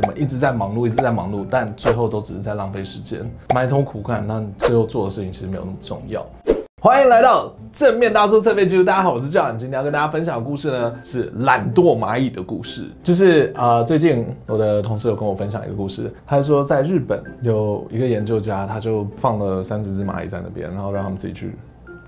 我们一直在忙碌，一直在忙碌，但最后都只是在浪费时间，埋头苦干，那最后做的事情其实没有那么重要。欢迎来到正面大叔侧面记录，大家好，我是 John，今天要跟大家分享的故事呢是懒惰蚂蚁的故事。就是啊、最近我的同事有跟我分享一个故事，他说在日本有一个研究家，他就放了三十只蚂蚁在那边，然后让他们自己去。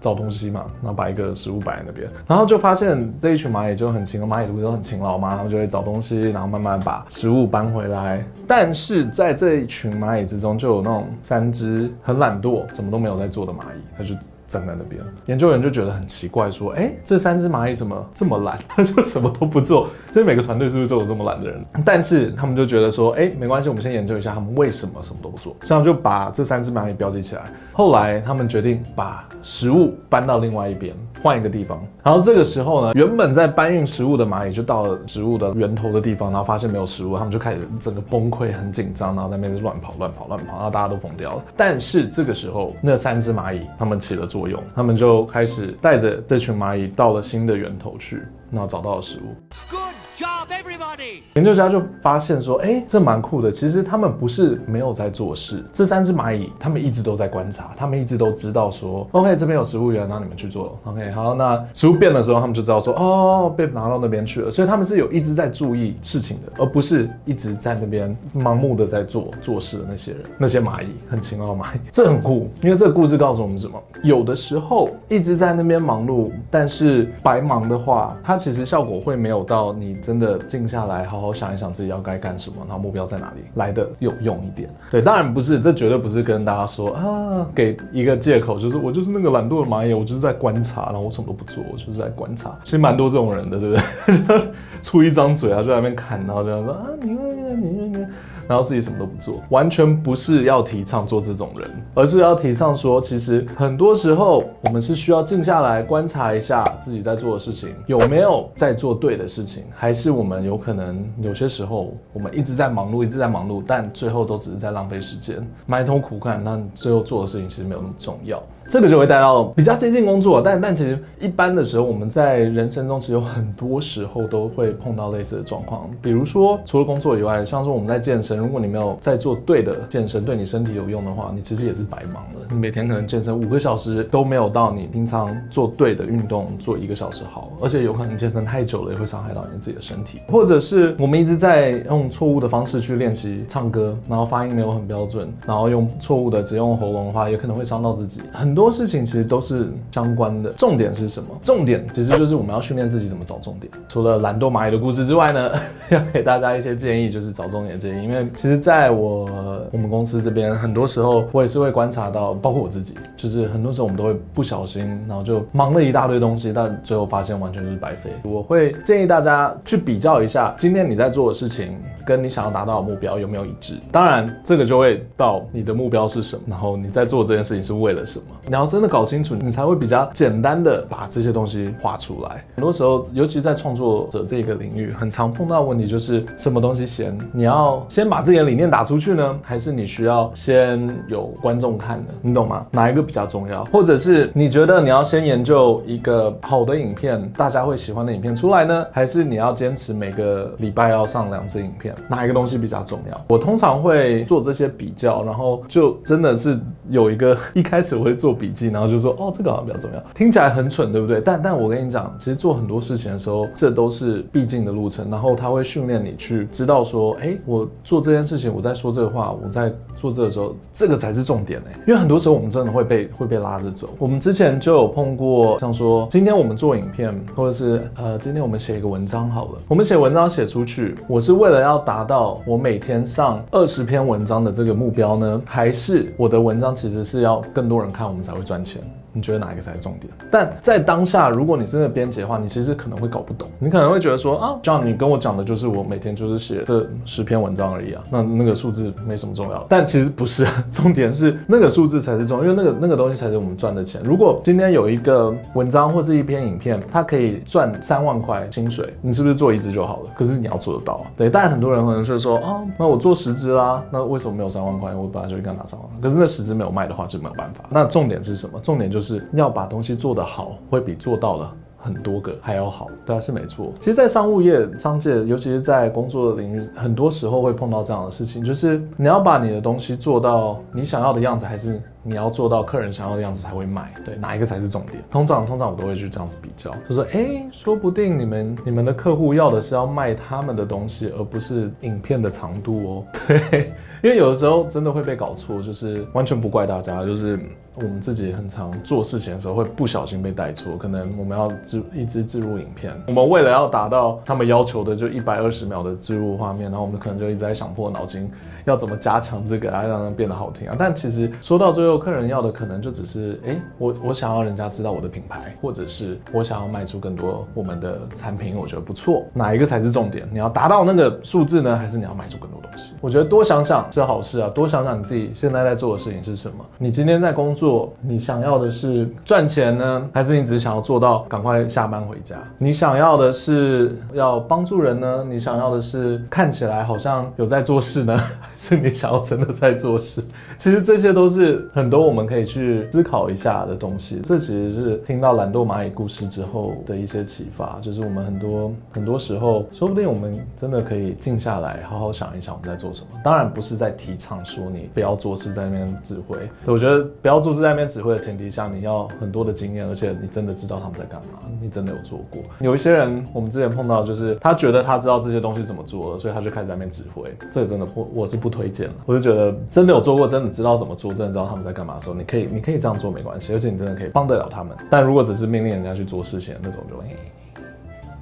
找东西嘛，然后把一个食物摆在那边，然后就发现这一群蚂蚁就很勤，蚂蚁不是都很勤劳嘛，然后就会找东西，然后慢慢把食物搬回来。但是在这一群蚂蚁之中，就有那种三只很懒惰，什么都没有在做的蚂蚁，它就站在那边。研究员就觉得很奇怪，说：“哎，这三只蚂蚁怎么这么懒？它就什么都不做。所以每个团队是不是都有这么懒的人？但是他们就觉得说：哎，没关系，我们先研究一下他们为什么什么都不做。这样就把这三只蚂蚁标记起来。后来他们决定把。食物搬到另外一边，换一个地方。然后这个时候呢，原本在搬运食物的蚂蚁就到了食物的源头的地方，然后发现没有食物，他们就开始整个崩溃，很紧张，然后在那边乱跑、乱跑、乱跑，然后大家都疯掉了。但是这个时候，那三只蚂蚁他们起了作作用，他们就开始带着这群蚂蚁到了新的源头去，那找到了食物。Job, everybody！研究家就发现说，哎、这蛮酷的。其实他们不是没有在做事，这三只蚂蚁他们一直都在观察，他们一直都知道说，OK，这边有食物源，让你们去做。OK，好，那食物变的时候，他们就知道说，哦，被拿到那边去了。所以他们是有一直在注意事情的，而不是一直在那边盲目的在做做事的那些人，那些蚂蚁很勤劳的蚂蚁，这很酷。因为这个故事告诉我们什么？有的时候一直在那边忙碌，但是白忙的话，它其实效果会没有到你真的静下来好好。想一想自己要该干什么，然后目标在哪里，来的有用一点。对，当然不是，这绝对不是跟大家说啊，给一个借口，就是我就是那个懒惰的蚂蚁，我就是在观察，然后我什么都不做，我就是在观察。其实蛮多这种人的，对不对？出一张嘴啊，就在那边看，然后这样说啊，你你你你。然后自己什么都不做，完全不是要提倡做这种人，而是要提倡说，其实很多时候我们是需要静下来观察一下自己在做的事情有没有在做对的事情，还是我们有可能有些时候我们一直在忙碌，一直在忙碌，但最后都只是在浪费时间，埋头苦干，但最后做的事情其实没有那么重要。这个就会带到比较接近工作，但但其实一般的时候，我们在人生中其实有很多时候都会碰到类似的状况。比如说，除了工作以外，像说我们在健身，如果你没有在做对的健身，对你身体有用的话，你其实也是白忙了。你每天可能健身五个小时都没有到你平常做对的运动做一个小时好，而且有可能健身太久了也会伤害到你自己的身体。或者是我们一直在用错误的方式去练习唱歌，然后发音没有很标准，然后用错误的只用喉咙的话，也可能会伤到自己。很多事情其实都是相关的，重点是什么？重点其实就是我们要训练自己怎么找重点。除了懒惰蚂蚁的故事之外呢，要给大家一些建议，就是找重点的建议。因为其实在我我们公司这边，很多时候我也是会观察到，包括我自己，就是很多时候我们都会不小心，然后就忙了一大堆东西，但最后发现完全就是白费。我会建议大家去比较一下，今天你在做的事情跟你想要达到的目标有没有一致。当然，这个就会到你的目标是什么，然后你在做这件事情是为了什么。你要真的搞清楚，你才会比较简单的把这些东西画出来。很多时候，尤其在创作者这个领域，很常碰到问题就是什么东西先？你要先把把自己的理念打出去呢，还是你需要先有观众看的？你懂吗？哪一个比较重要？或者是你觉得你要先研究一个好的影片，大家会喜欢的影片出来呢，还是你要坚持每个礼拜要上两支影片？哪一个东西比较重要？我通常会做这些比较，然后就真的是有一个一开始我会做笔记，然后就说哦，这个好像比较重要，听起来很蠢，对不对？但但我跟你讲，其实做很多事情的时候，这都是必经的路程。然后他会训练你去知道说，哎，我做做这件事情，我在说这个话，我在做这个时候，这个才是重点哎。因为很多时候我们真的会被会被拉着走。我们之前就有碰过，像说今天我们做影片，或者是呃，今天我们写一个文章好了，我们写文章写出去，我是为了要达到我每天上二十篇文章的这个目标呢，还是我的文章其实是要更多人看，我们才会赚钱？你觉得哪一个才是重点？但在当下，如果你真的编辑的话，你其实可能会搞不懂。你可能会觉得说啊，John，你跟我讲的就是我每天就是写这十篇文章而已啊，那那个数字没什么重要。但其实不是，重点是那个数字才是重要，因为那个那个东西才是我们赚的钱。如果今天有一个文章或是一篇影片，它可以赚三万块薪水，你是不是做一支就好了？可是你要做得到啊。对，但很多人可能是说啊，那我做十支啦，那为什么没有三万块？我本来就应该拿三万块。可是那十支没有卖的话，就没有办法。那重点是什么？重点就是。要把东西做得好，会比做到了很多个还要好，对啊，是没错。其实，在商务业、商界，尤其是在工作的领域，很多时候会碰到这样的事情，就是你要把你的东西做到你想要的样子，还是你要做到客人想要的样子才会买？对，哪一个才是重点？通常，通常我都会去这样子比较，就说，哎，说不定你们你们的客户要的是要卖他们的东西，而不是影片的长度哦。对，因为有的时候真的会被搞错，就是完全不怪大家，就是。我们自己很常做事情的时候会不小心被带错，可能我们要置一支置入影片，我们为了要达到他们要求的就一百二十秒的置入画面，然后我们可能就一直在想破脑筋要怎么加强这个啊，让它变得好听啊。但其实说到最后，客人要的可能就只是，哎，我我想要人家知道我的品牌，或者是我想要卖出更多我们的产品，我觉得不错。哪一个才是重点？你要达到那个数字呢，还是你要卖出更多东西？我觉得多想想是好事啊，多想想你自己现在在做的事情是什么。你今天在工作。你想要的是赚钱呢，还是你只是想要做到赶快下班回家？你想要的是要帮助人呢？你想要的是看起来好像有在做事呢，还是你想要真的在做事？其实这些都是很多我们可以去思考一下的东西。这其实是听到懒惰蚂蚁故事之后的一些启发，就是我们很多很多时候，说不定我们真的可以静下来，好好想一想我们在做什么。当然不是在提倡说你不要做事，在那边指挥。我觉得不要做事在那边指。挥的前提下，你要很多的经验，而且你真的知道他们在干嘛，你真的有做过。有一些人，我们之前碰到，就是他觉得他知道这些东西怎么做了，所以他就开始在那边指挥。这个真的不，我是不推荐了。我就觉得真的有做过，真的知道怎么做，真的知道他们在干嘛的时候，你可以，你可以这样做没关系，而且你真的可以帮得了他们。但如果只是命令人家去做事情那种，就。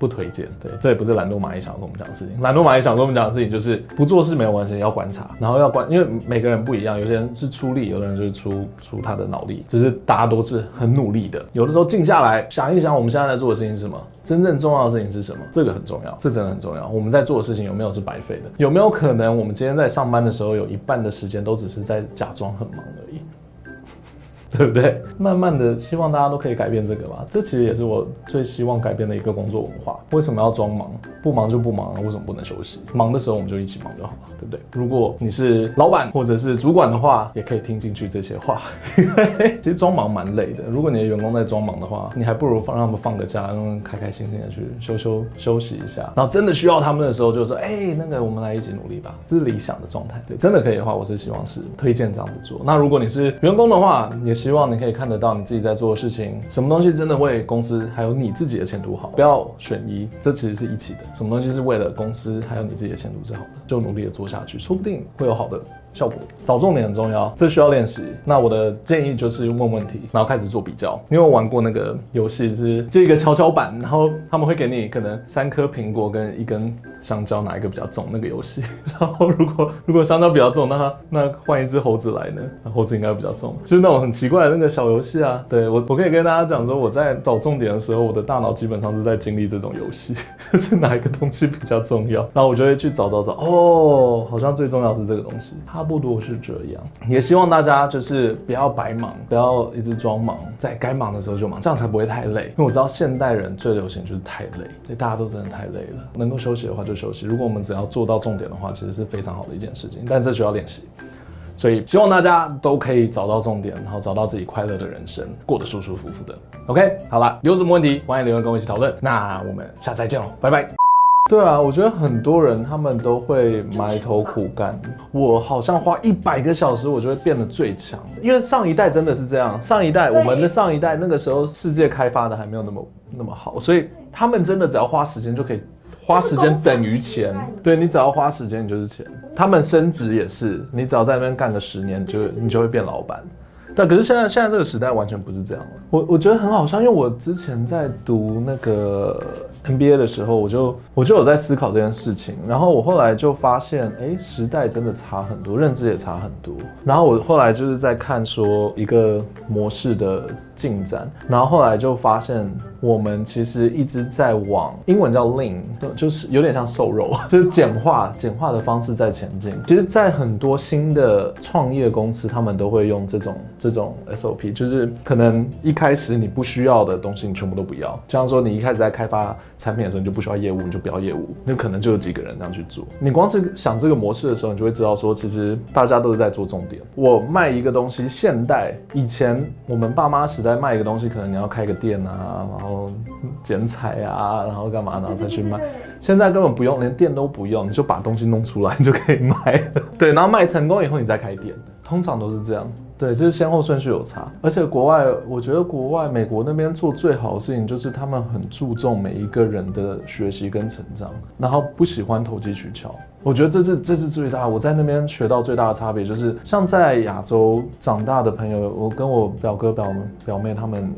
不推荐，对，这也不是懒惰蚂蚁想跟我们讲的事情。懒惰蚂蚁想跟我们讲的事情就是不做事没有关系，要观察，然后要观，因为每个人不一样，有些人是出力，有的人就是出出他的脑力，只是大家都是很努力的。有的时候静下来想一想，我们现在在做的事情是什么？真正重要的事情是什么？这个很重要，这真的很重要。我们在做的事情有没有是白费的？有没有可能我们今天在上班的时候，有一半的时间都只是在假装很忙而已？对不对？慢慢的，希望大家都可以改变这个吧。这其实也是我最希望改变的一个工作文化。为什么要装忙？不忙就不忙，为什么不能休息？忙的时候我们就一起忙就好了，对不对？如果你是老板或者是主管的话，也可以听进去这些话。其实装忙蛮累的。如果你的员工在装忙的话，你还不如放让他们放个假，让他们开开心心的去休休休息一下。然后真的需要他们的时候，就说：“哎，那个我们来一起努力吧。”这是理想的状态。对，真的可以的话，我是希望是推荐这样子做。那如果你是员工的话，也希望你可以看得到你自己在做的事情，什么东西真的为公司还有你自己的前途好，不要选一，这其实是一起的。什么东西是为了公司还有你自己的前途是好的，就努力的做下去，说不定会有好的。效果找重点很重要，这需要练习。那我的建议就是问问题，然后开始做比较。你有玩过那个游戏，是这个跷跷板，然后他们会给你可能三颗苹果跟一根香蕉，哪一个比较重？那个游戏。然后如果如果香蕉比较重，那他那换一只猴子来呢？那猴子应该比较重。就是那种很奇怪的那个小游戏啊。对，我我可以跟大家讲说，我在找重点的时候，我的大脑基本上是在经历这种游戏，就是哪一个东西比较重要，然后我就会去找找找。哦，好像最重要是这个东西。差不多是这样，也希望大家就是不要白忙，不要一直装忙，在该忙的时候就忙，这样才不会太累。因为我知道现代人最流行就是太累，所以大家都真的太累了。能够休息的话就休息。如果我们只要做到重点的话，其实是非常好的一件事情。但这需要练习，所以希望大家都可以找到重点，然后找到自己快乐的人生，过得舒舒服服的。OK，好了，有什么问题欢迎留言跟我一起讨论。那我们下次再见喽，拜拜。对啊，我觉得很多人他们都会埋头苦干。我好像花一百个小时，我就会变得最强。因为上一代真的是这样，上一代我们的上一代那个时候世界开发的还没有那么那么好，所以他们真的只要花时间就可以，花时间等于钱。对，你只要花时间，你就是钱。他们升职也是，你只要在那边干个十年，就你就会变老板。但可是现在现在这个时代完全不是这样了。我我觉得很好笑，因为我之前在读那个。NBA 的时候，我就我就有在思考这件事情，然后我后来就发现，哎，时代真的差很多，认知也差很多。然后我后来就是在看说一个模式的进展，然后后来就发现，我们其实一直在往英文叫 Lean，就就是有点像瘦肉，就是简化简化的方式在前进。其实，在很多新的创业公司，他们都会用这种这种 SOP，就是可能一开始你不需要的东西，你全部都不要。就像说你一开始在开发。产品的时候你就不需要业务，你就不要业务，那可能就有几个人这样去做。你光是想这个模式的时候，你就会知道说，其实大家都是在做重点。我卖一个东西，现代以前我们爸妈时代在卖一个东西，可能你要开个店啊，然后剪彩啊，然后干嘛，然后再去卖。现在根本不用，连店都不用，你就把东西弄出来，你就可以卖了。对，然后卖成功以后，你再开店，通常都是这样。对，就是先后顺序有差。而且国外，我觉得国外美国那边做最好的事情，就是他们很注重每一个人的学习跟成长，然后不喜欢投机取巧。我觉得这是这是最大，我在那边学到最大的差别就是，像在亚洲长大的朋友，我跟我表哥表表妹他们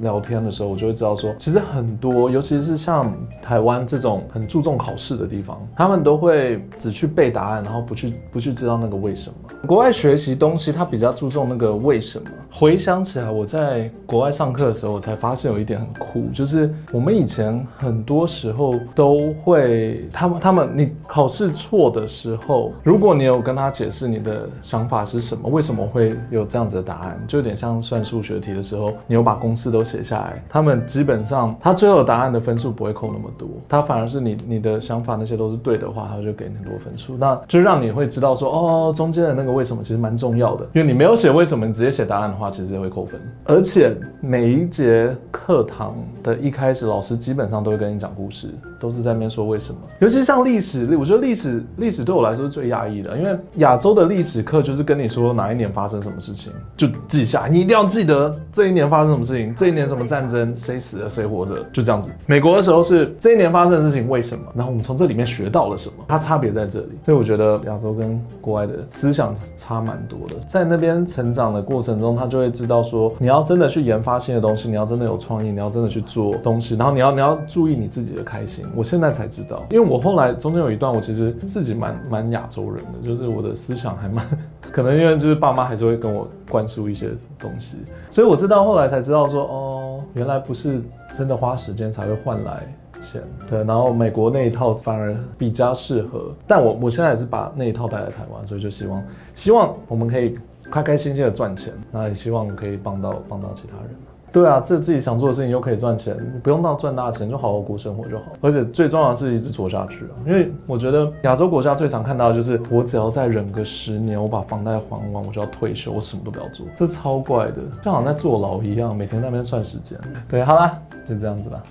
聊天的时候，我就会知道说，其实很多，尤其是像台湾这种很注重考试的地方，他们都会只去背答案，然后不去不去知道那个为什么。国外学习东西，他比较注重那个为什么。回想起来，我在国外上课的时候，我才发现有一点很酷，就是我们以前很多时候都会，他们他们你考试。错的时候，如果你有跟他解释你的想法是什么，为什么会有这样子的答案，就有点像算数学题的时候，你有把公式都写下来，他们基本上他最后的答案的分数不会扣那么多，他反而是你你的想法那些都是对的话，他就给你很多分数，那就让你会知道说哦，中间的那个为什么其实蛮重要的，因为你没有写为什么，你直接写答案的话，其实也会扣分。而且每一节课堂的一开始，老师基本上都会跟你讲故事，都是在那边说为什么，尤其像历史，我觉得历史。历史对我来说是最压抑的，因为亚洲的历史课就是跟你说哪一年发生什么事情，就记下，你一定要记得这一年发生什么事情，这一年什么战争，谁死了谁活着，就这样子。美国的时候是这一年发生的事情为什么，然后我们从这里面学到了什么，它差别在这里。所以我觉得亚洲跟国外的思想差蛮多的，在那边成长的过程中，他就会知道说，你要真的去研发新的东西，你要真的有创意，你要真的去做东西，然后你要你要注意你自己的开心。我现在才知道，因为我后来中间有一段，我其实。自己蛮蛮亚洲人的，就是我的思想还蛮 可能，因为就是爸妈还是会跟我灌输一些东西，所以我是到后来才知道说，哦，原来不是真的花时间才会换来钱，对，然后美国那一套反而比较适合，但我我现在也是把那一套带来台湾，所以就希望希望我们可以开开心心的赚钱，那也希望可以帮到帮到其他人。对啊，这自己想做的事情又可以赚钱，不用到赚大钱，就好好过生活就好。而且最重要的是一直做下去啊，因为我觉得亚洲国家最常看到的就是，我只要再忍个十年，我把房贷还完，我就要退休，我什么都不要做，这超怪的，就好像在坐牢一样，每天在那边算时间。对，好啦，就这样子吧。